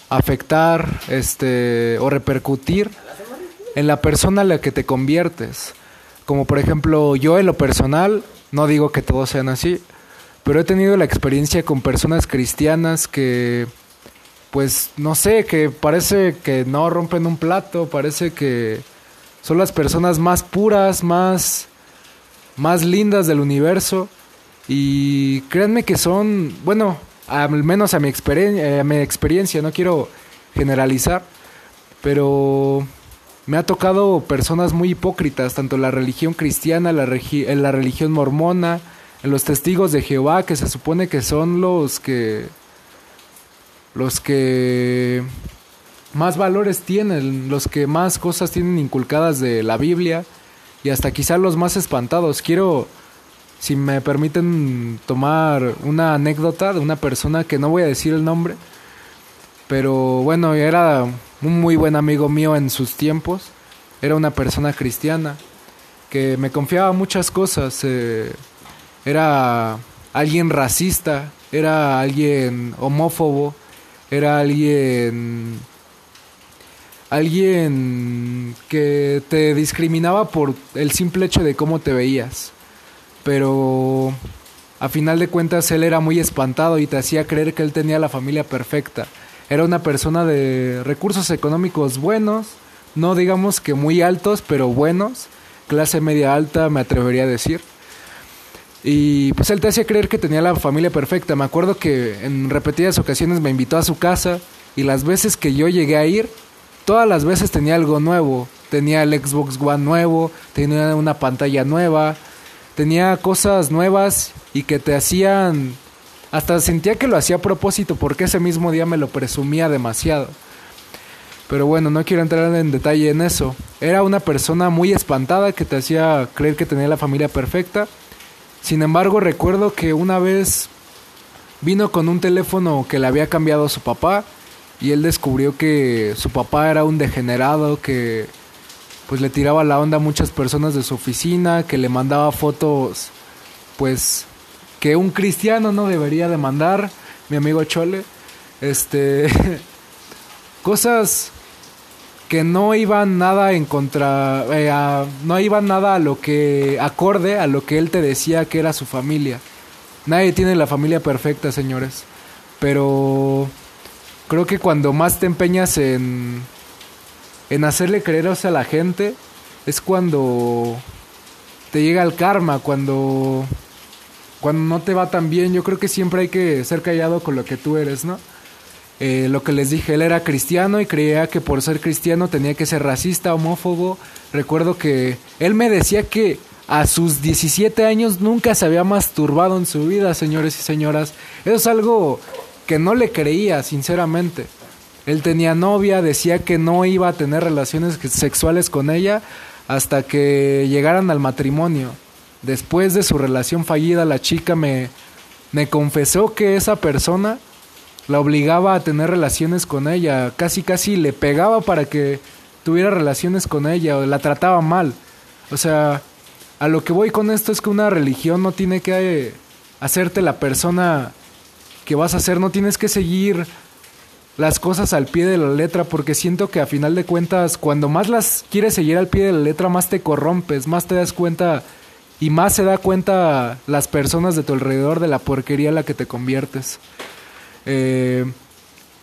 afectar este o repercutir en la persona a la que te conviertes. Como por ejemplo, yo en lo personal, no digo que todos sean así, pero he tenido la experiencia con personas cristianas que pues no sé, que parece que no rompen un plato, parece que son las personas más puras, más más lindas del universo. Y créanme que son, bueno, al menos a mi, experiencia, a mi experiencia, no quiero generalizar, pero me ha tocado personas muy hipócritas, tanto en la religión cristiana, la en la religión mormona, en los testigos de Jehová, que se supone que son los que los que más valores tienen, los que más cosas tienen inculcadas de la Biblia y hasta quizá los más espantados. Quiero, si me permiten tomar una anécdota de una persona que no voy a decir el nombre, pero bueno, era un muy buen amigo mío en sus tiempos, era una persona cristiana que me confiaba muchas cosas, eh, era alguien racista, era alguien homófobo, era alguien alguien que te discriminaba por el simple hecho de cómo te veías. Pero a final de cuentas él era muy espantado y te hacía creer que él tenía la familia perfecta. Era una persona de recursos económicos buenos, no digamos que muy altos, pero buenos, clase media alta me atrevería a decir. Y pues él te hacía creer que tenía la familia perfecta. Me acuerdo que en repetidas ocasiones me invitó a su casa y las veces que yo llegué a ir, todas las veces tenía algo nuevo. Tenía el Xbox One nuevo, tenía una pantalla nueva, tenía cosas nuevas y que te hacían... Hasta sentía que lo hacía a propósito porque ese mismo día me lo presumía demasiado. Pero bueno, no quiero entrar en detalle en eso. Era una persona muy espantada que te hacía creer que tenía la familia perfecta sin embargo, recuerdo que una vez vino con un teléfono que le había cambiado a su papá y él descubrió que su papá era un degenerado que pues le tiraba la onda a muchas personas de su oficina, que le mandaba fotos pues que un cristiano no debería de mandar, mi amigo Chole. Este cosas que no iban nada en contra, eh, no iban nada a lo que acorde a lo que él te decía que era su familia. Nadie tiene la familia perfecta, señores. Pero creo que cuando más te empeñas en, en hacerle creer a la gente, es cuando te llega el karma, cuando, cuando no te va tan bien. Yo creo que siempre hay que ser callado con lo que tú eres, ¿no? Eh, lo que les dije, él era cristiano y creía que por ser cristiano tenía que ser racista, homófobo. Recuerdo que él me decía que a sus 17 años nunca se había masturbado en su vida, señores y señoras. Eso es algo que no le creía, sinceramente. Él tenía novia, decía que no iba a tener relaciones sexuales con ella hasta que llegaran al matrimonio. Después de su relación fallida, la chica me, me confesó que esa persona la obligaba a tener relaciones con ella, casi casi le pegaba para que tuviera relaciones con ella, o la trataba mal. O sea, a lo que voy con esto es que una religión no tiene que hacerte la persona que vas a ser, no tienes que seguir las cosas al pie de la letra, porque siento que a final de cuentas, cuando más las quieres seguir al pie de la letra, más te corrompes, más te das cuenta y más se da cuenta las personas de tu alrededor de la porquería en la que te conviertes. Eh,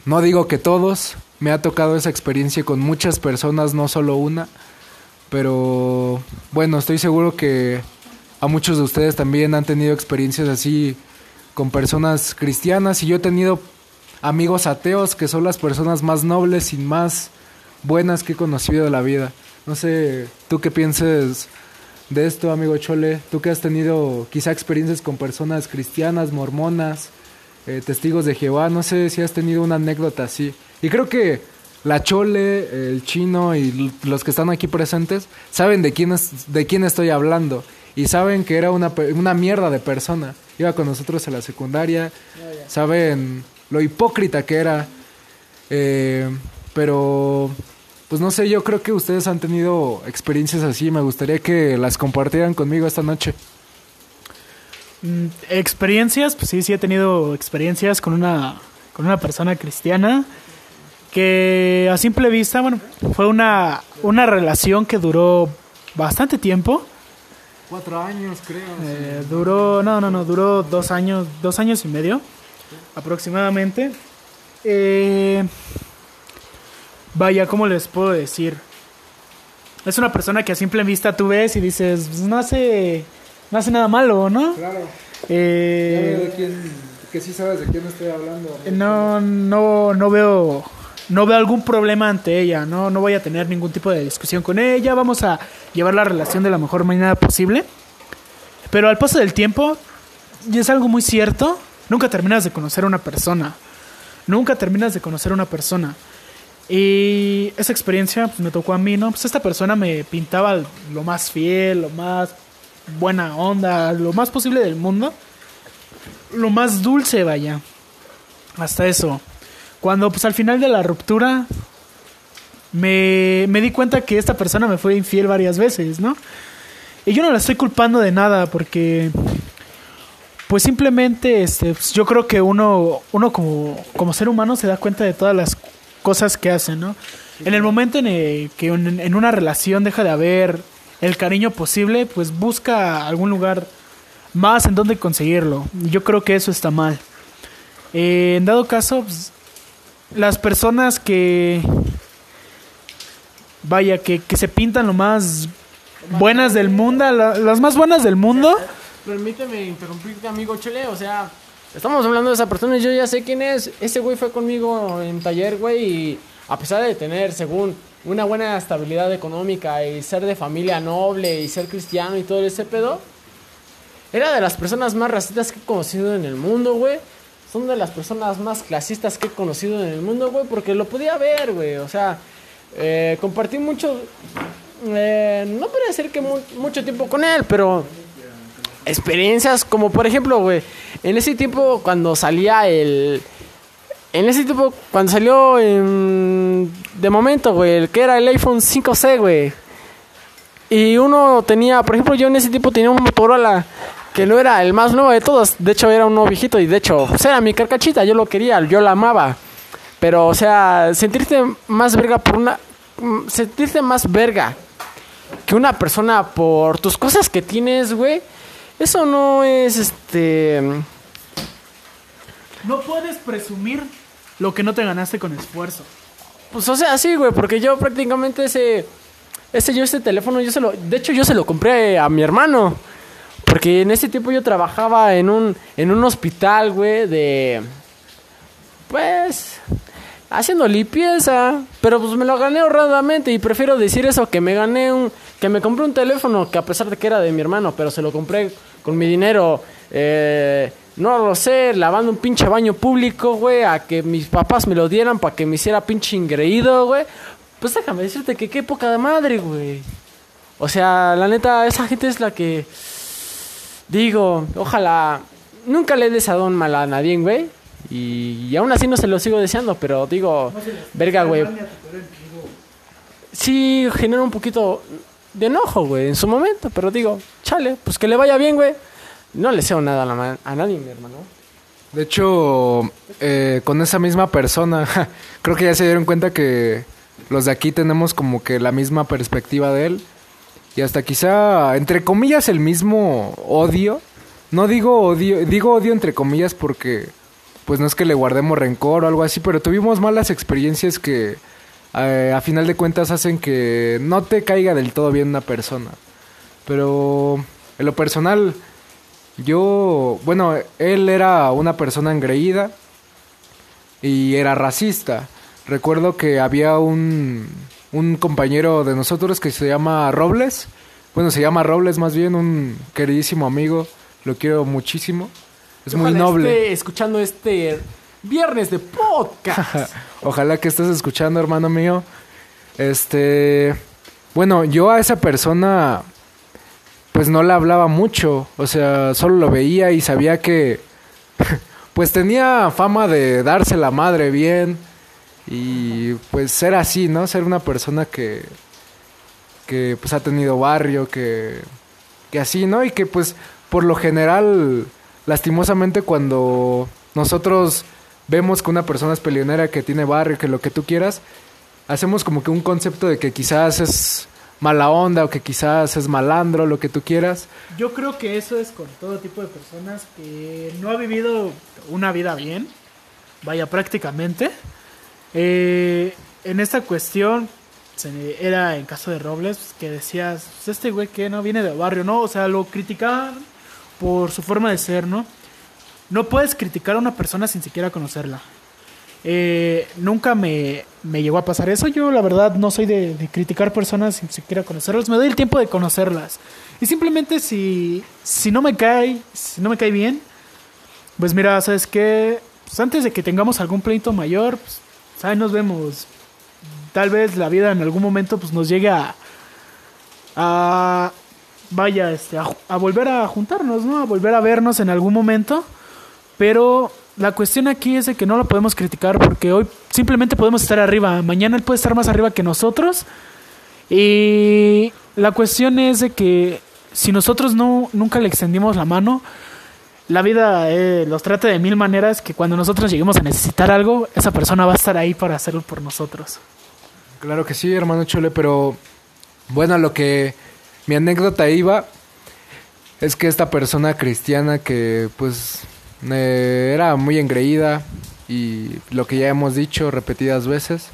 no digo que todos, me ha tocado esa experiencia con muchas personas, no solo una, pero bueno, estoy seguro que a muchos de ustedes también han tenido experiencias así con personas cristianas y yo he tenido amigos ateos que son las personas más nobles y más buenas que he conocido de la vida. No sé, tú qué pienses de esto, amigo Chole, tú que has tenido quizá experiencias con personas cristianas, mormonas, eh, testigos de Jehová. No sé si has tenido una anécdota así. Y creo que la Chole, el chino y los que están aquí presentes saben de quién, es, de quién estoy hablando. Y saben que era una, una mierda de persona. Iba con nosotros a la secundaria. Saben lo hipócrita que era. Eh, pero, pues no sé, yo creo que ustedes han tenido experiencias así. Me gustaría que las compartieran conmigo esta noche. Mm, experiencias, pues sí, sí he tenido experiencias con una, con una persona cristiana que a simple vista, bueno, fue una, una relación que duró bastante tiempo. Cuatro años, creo. Eh, duró, no, no, no, duró dos años, dos años y medio aproximadamente. Eh, vaya, ¿cómo les puedo decir? Es una persona que a simple vista tú ves y dices, "Pues, no hace, no hace nada malo, ¿no? Claro. Eh, de quién, que sí sabes de quién estoy hablando. no, no, no veo, no veo algún problema ante ella, no, no voy a tener ningún tipo de discusión con ella, vamos a llevar la relación de la mejor manera posible. Pero al paso del tiempo, y es algo muy cierto, nunca terminas de conocer una persona, nunca terminas de conocer a una persona. Y esa experiencia pues, me tocó a mí, ¿no? Pues esta persona me pintaba lo más fiel, lo más buena onda, lo más posible del mundo. Lo más dulce, vaya. Hasta eso. Cuando pues al final de la ruptura me, me di cuenta que esta persona me fue infiel varias veces, ¿no? Y yo no la estoy culpando de nada porque pues simplemente este, pues, yo creo que uno, uno como, como ser humano se da cuenta de todas las cosas que hace, ¿no? En el momento en el que en, en una relación deja de haber el cariño posible, pues busca algún lugar más en donde conseguirlo. Yo creo que eso está mal. Eh, en dado caso, pues, las personas que, vaya, que, que se pintan lo más buenas del mundo, la- las más buenas del mundo, Permíteme interrumpirte, amigo Chele. O sea, estamos hablando de esa persona y yo ya sé quién es. Ese güey fue conmigo en taller, güey. Y a pesar de tener, según, una buena estabilidad económica y ser de familia noble y ser cristiano y todo ese pedo, era de las personas más racistas que he conocido en el mundo, güey. Son de las personas más clasistas que he conocido en el mundo, güey. Porque lo podía ver, güey. O sea, eh, compartí mucho. eh, no podría decir que mu- mucho tiempo con él, pero experiencias como por ejemplo, güey, en ese tiempo cuando salía el en ese tiempo cuando salió en- de momento, güey, el que era el iPhone 5C, güey. Y uno tenía, por ejemplo, yo en ese tiempo tenía un Motorola que no era el más nuevo de todos, de hecho era uno viejito y de hecho, pues era mi carcachita, yo lo quería, yo la amaba. Pero o sea, sentirte más verga por una mm, sentirte más verga que una persona por tus cosas que tienes, güey. Eso no es este. no puedes presumir lo que no te ganaste con esfuerzo. Pues o sea, sí, güey, porque yo prácticamente ese. Ese yo, ese teléfono, yo se lo. De hecho, yo se lo compré a mi hermano. Porque en ese tiempo yo trabajaba en un, en un hospital, güey, de. Pues. Haciendo limpieza. Pero pues me lo gané honradamente. Y prefiero decir eso que me gané un. Que me compré un teléfono que a pesar de que era de mi hermano, pero se lo compré con mi dinero. Eh, no lo sé, lavando un pinche baño público, güey, a que mis papás me lo dieran para que me hiciera pinche ingreído, güey. Pues déjame decirte que qué poca de madre, güey. O sea, la neta, esa gente es la que. Digo, ojalá. Nunca le he deseado un mal a nadie, güey. Y, y aún así no se lo sigo deseando, pero digo, verga, güey. Sí, genera un poquito de enojo, güey, en su momento, pero digo, chale, pues que le vaya bien, güey. No le deseo nada a, la a nadie, mi hermano. De hecho, eh, con esa misma persona, creo que ya se dieron cuenta que los de aquí tenemos como que la misma perspectiva de él. Y hasta quizá, entre comillas, el mismo odio. No digo odio, digo odio entre comillas porque, pues no es que le guardemos rencor o algo así, pero tuvimos malas experiencias que eh, a final de cuentas hacen que no te caiga del todo bien una persona. Pero en lo personal, yo, bueno, él era una persona engreída y era racista. Recuerdo que había un, un compañero de nosotros que se llama Robles. Bueno, se llama Robles más bien, un queridísimo amigo. Lo quiero muchísimo. Es muy noble. esté escuchando este viernes de podcast. Ojalá que estés escuchando, hermano mío. Este, bueno, yo a esa persona pues no le hablaba mucho, o sea, solo lo veía y sabía que pues tenía fama de darse la madre bien y pues ser así, ¿no? Ser una persona que que pues ha tenido barrio, que que así, ¿no? Y que pues por lo general, lastimosamente cuando nosotros vemos que una persona es peleonera, que tiene barrio, que lo que tú quieras, hacemos como que un concepto de que quizás es mala onda o que quizás es malandro, lo que tú quieras. Yo creo que eso es con todo tipo de personas que no ha vivido una vida bien, vaya prácticamente. Eh, en esta cuestión era en caso de Robles pues, que decías, "Pues, este güey que no viene de barrio, ¿no? O sea, lo criticaban por su forma de ser, ¿no? No puedes criticar a una persona sin siquiera conocerla. Eh, nunca me, me llegó a pasar eso. Yo, la verdad, no soy de, de criticar personas sin siquiera conocerlas. Me doy el tiempo de conocerlas. Y simplemente si, si no me cae, si no me cae bien, pues mira, ¿sabes qué? Pues antes de que tengamos algún pleito mayor, pues ahí nos vemos. Tal vez la vida en algún momento pues nos llegue a... a vaya, este, a, a volver a juntarnos, ¿no? A volver a vernos en algún momento. Pero la cuestión aquí es de que no lo podemos criticar porque hoy simplemente podemos estar arriba. Mañana él puede estar más arriba que nosotros. Y la cuestión es de que si nosotros no nunca le extendimos la mano, la vida eh, los trata de mil maneras que cuando nosotros lleguemos a necesitar algo, esa persona va a estar ahí para hacerlo por nosotros. Claro que sí, hermano Chole, pero bueno, lo que mi anécdota iba es que esta persona cristiana que pues era muy engreída y lo que ya hemos dicho repetidas veces,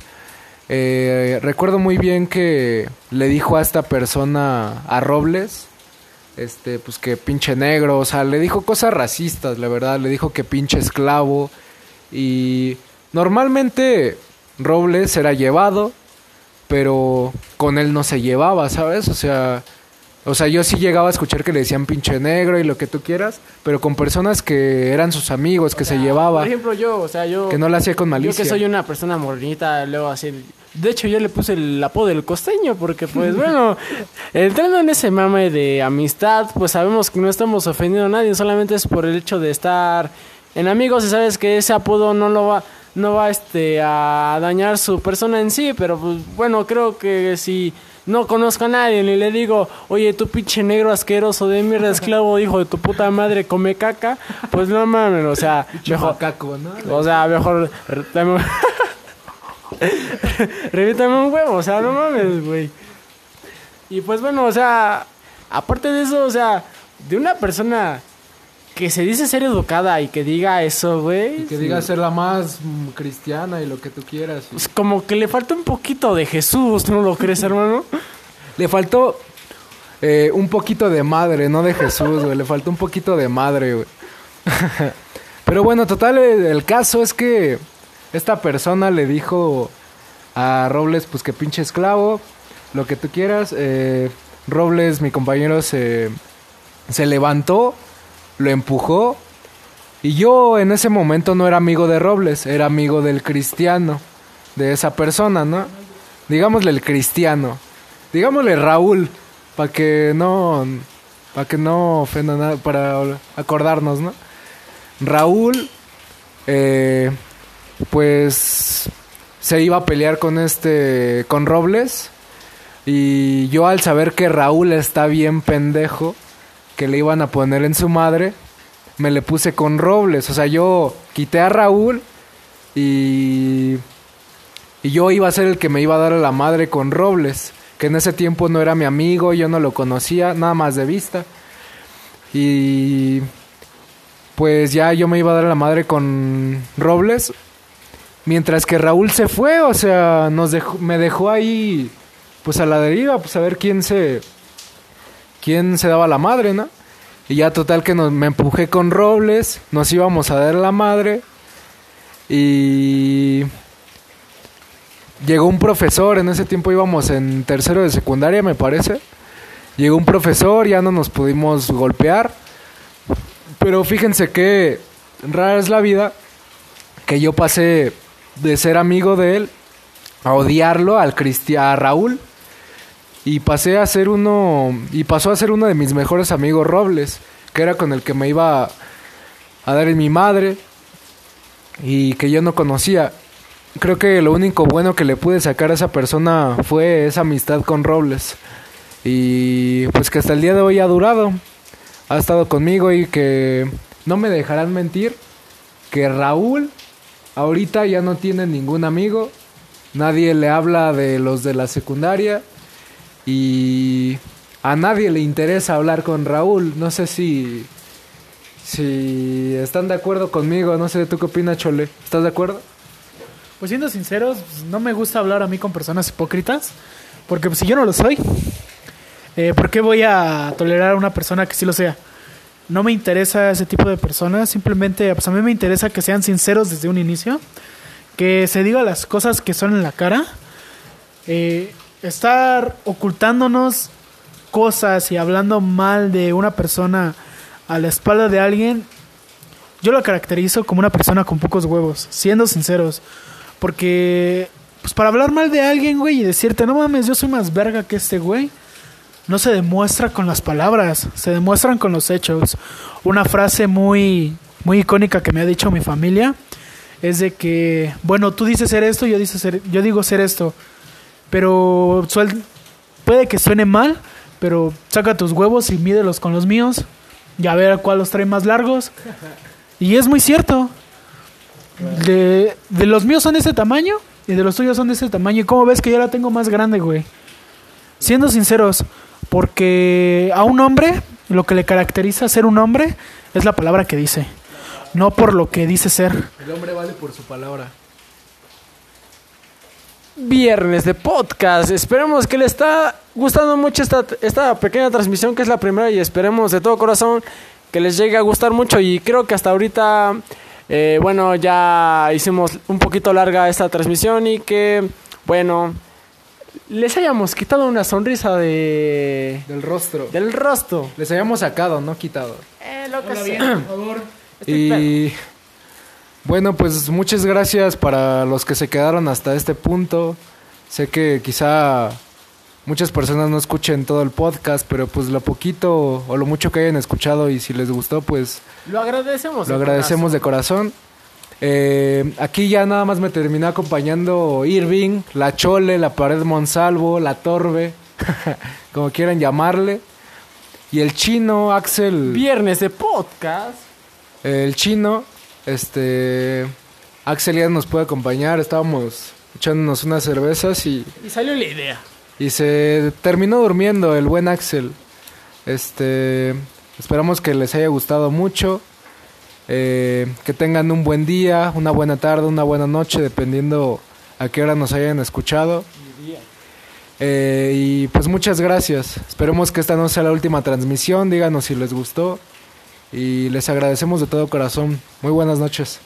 eh, recuerdo muy bien que le dijo a esta persona, a Robles, este, pues que pinche negro, o sea, le dijo cosas racistas, la verdad, le dijo que pinche esclavo y normalmente Robles era llevado, pero con él no se llevaba, ¿sabes? O sea, o sea, yo sí llegaba a escuchar que le decían pinche negro y lo que tú quieras, pero con personas que eran sus amigos, que se llevaba, Por ejemplo, yo, o sea, yo... que no lo hacía con Yo malicia. que soy una persona morenita, luego así... De hecho, yo le puse el apodo del costeño porque, pues, bueno, entrando en ese mame de amistad, pues sabemos que no estamos ofendiendo a nadie, solamente es por el hecho de estar en amigos y sabes que ese apodo no lo va no va este a dañar su persona en sí, pero pues bueno, creo que si no conozco a nadie y le digo, oye, tú pinche negro asqueroso de mierda, esclavo, hijo de tu puta madre, come caca, pues no mames, o sea, mejor, Macaco, ¿no? o sea, mejor. re- dame- Revítame un huevo, o sea, no mames, güey. Y pues bueno, o sea, aparte de eso, o sea, de una persona que se dice ser educada y que diga eso, güey. Y que diga ser la más cristiana y lo que tú quieras. y- Pues como que le falta un poquito de Jesús, ¿no lo crees, hermano? Le faltó eh, un poquito de madre, no de Jesús, güey. Le faltó un poquito de madre, güey. Pero bueno, total, el, el caso es que esta persona le dijo a Robles, pues que pinche esclavo, lo que tú quieras. Eh, Robles, mi compañero, se, se levantó, lo empujó. Y yo en ese momento no era amigo de Robles, era amigo del cristiano, de esa persona, ¿no? Digámosle el cristiano. Digámosle Raúl, para que no, para que no ofenda nada, para acordarnos, ¿no? Raúl, eh, pues se iba a pelear con este, con Robles. Y yo al saber que Raúl está bien pendejo, que le iban a poner en su madre, me le puse con Robles. O sea, yo quité a Raúl y, y yo iba a ser el que me iba a dar a la madre con Robles, que en ese tiempo no era mi amigo, yo no lo conocía, nada más de vista. Y pues ya yo me iba a dar a la madre con Robles, mientras que Raúl se fue, o sea, nos dejó, me dejó ahí pues a la deriva, pues a ver quién se quién se daba la madre, ¿no? Y ya total que me empujé con Robles, nos íbamos a dar la madre y llegó un profesor, en ese tiempo íbamos en tercero de secundaria me parece, llegó un profesor, ya no nos pudimos golpear, pero fíjense que rara es la vida que yo pasé de ser amigo de él a odiarlo al Cristi- a Raúl y pasé a ser uno y pasó a ser uno de mis mejores amigos Robles, que era con el que me iba a dar en mi madre y que yo no conocía. Creo que lo único bueno que le pude sacar a esa persona fue esa amistad con Robles. Y pues que hasta el día de hoy ha durado. ha estado conmigo y que no me dejarán mentir que Raúl ahorita ya no tiene ningún amigo, nadie le habla de los de la secundaria y a nadie le interesa hablar con Raúl. No sé si si están de acuerdo conmigo, no sé tú qué opinas, Chole. ¿Estás de acuerdo? Pues siendo sinceros, pues, no me gusta hablar a mí con personas hipócritas, porque pues, si yo no lo soy, eh, ¿por qué voy a tolerar a una persona que sí lo sea? No me interesa ese tipo de personas, simplemente pues a mí me interesa que sean sinceros desde un inicio, que se digan las cosas que son en la cara, eh, estar ocultándonos cosas y hablando mal de una persona a la espalda de alguien, yo lo caracterizo como una persona con pocos huevos, siendo sinceros. Porque, pues para hablar mal de alguien, güey, y decirte, no mames, yo soy más verga que este güey, no se demuestra con las palabras, se demuestran con los hechos. Una frase muy, muy icónica que me ha dicho mi familia es de que, bueno, tú dices ser esto, yo, dices ser, yo digo ser esto, pero puede que suene mal, pero saca tus huevos y mídelos con los míos y a ver cuál los trae más largos. Y es muy cierto. De, de los míos son de ese tamaño y de los tuyos son de ese tamaño. ¿Y cómo ves que yo la tengo más grande, güey? Siendo sinceros, porque a un hombre lo que le caracteriza ser un hombre es la palabra que dice, no por lo que dice ser. El hombre vale por su palabra. Viernes de podcast. Esperemos que le está gustando mucho esta, esta pequeña transmisión que es la primera y esperemos de todo corazón que les llegue a gustar mucho y creo que hasta ahorita, eh, bueno, ya hicimos un poquito larga esta transmisión y que, bueno, les hayamos quitado una sonrisa de Del rostro. del rostro. Les habíamos sacado, no quitado. Eh, lo que sea. por favor. Y bueno, pues muchas gracias para los que se quedaron hasta este punto. Sé que quizá muchas personas no escuchen todo el podcast, pero pues lo poquito o lo mucho que hayan escuchado y si les gustó, pues Lo agradecemos. lo de agradecemos de corazón. Eh, aquí ya nada más me terminó acompañando Irving, la Chole, la Pared Monsalvo, la Torbe, como quieran llamarle. Y el chino, Axel. Viernes de podcast. El chino, este. Axel ya nos puede acompañar. Estábamos echándonos unas cervezas y, Y salió la idea. y se terminó durmiendo el buen Axel. Este. Esperamos que les haya gustado mucho. Eh, que tengan un buen día, una buena tarde, una buena noche, dependiendo a qué hora nos hayan escuchado. Eh, y pues muchas gracias. Esperemos que esta no sea la última transmisión. Díganos si les gustó. Y les agradecemos de todo corazón. Muy buenas noches.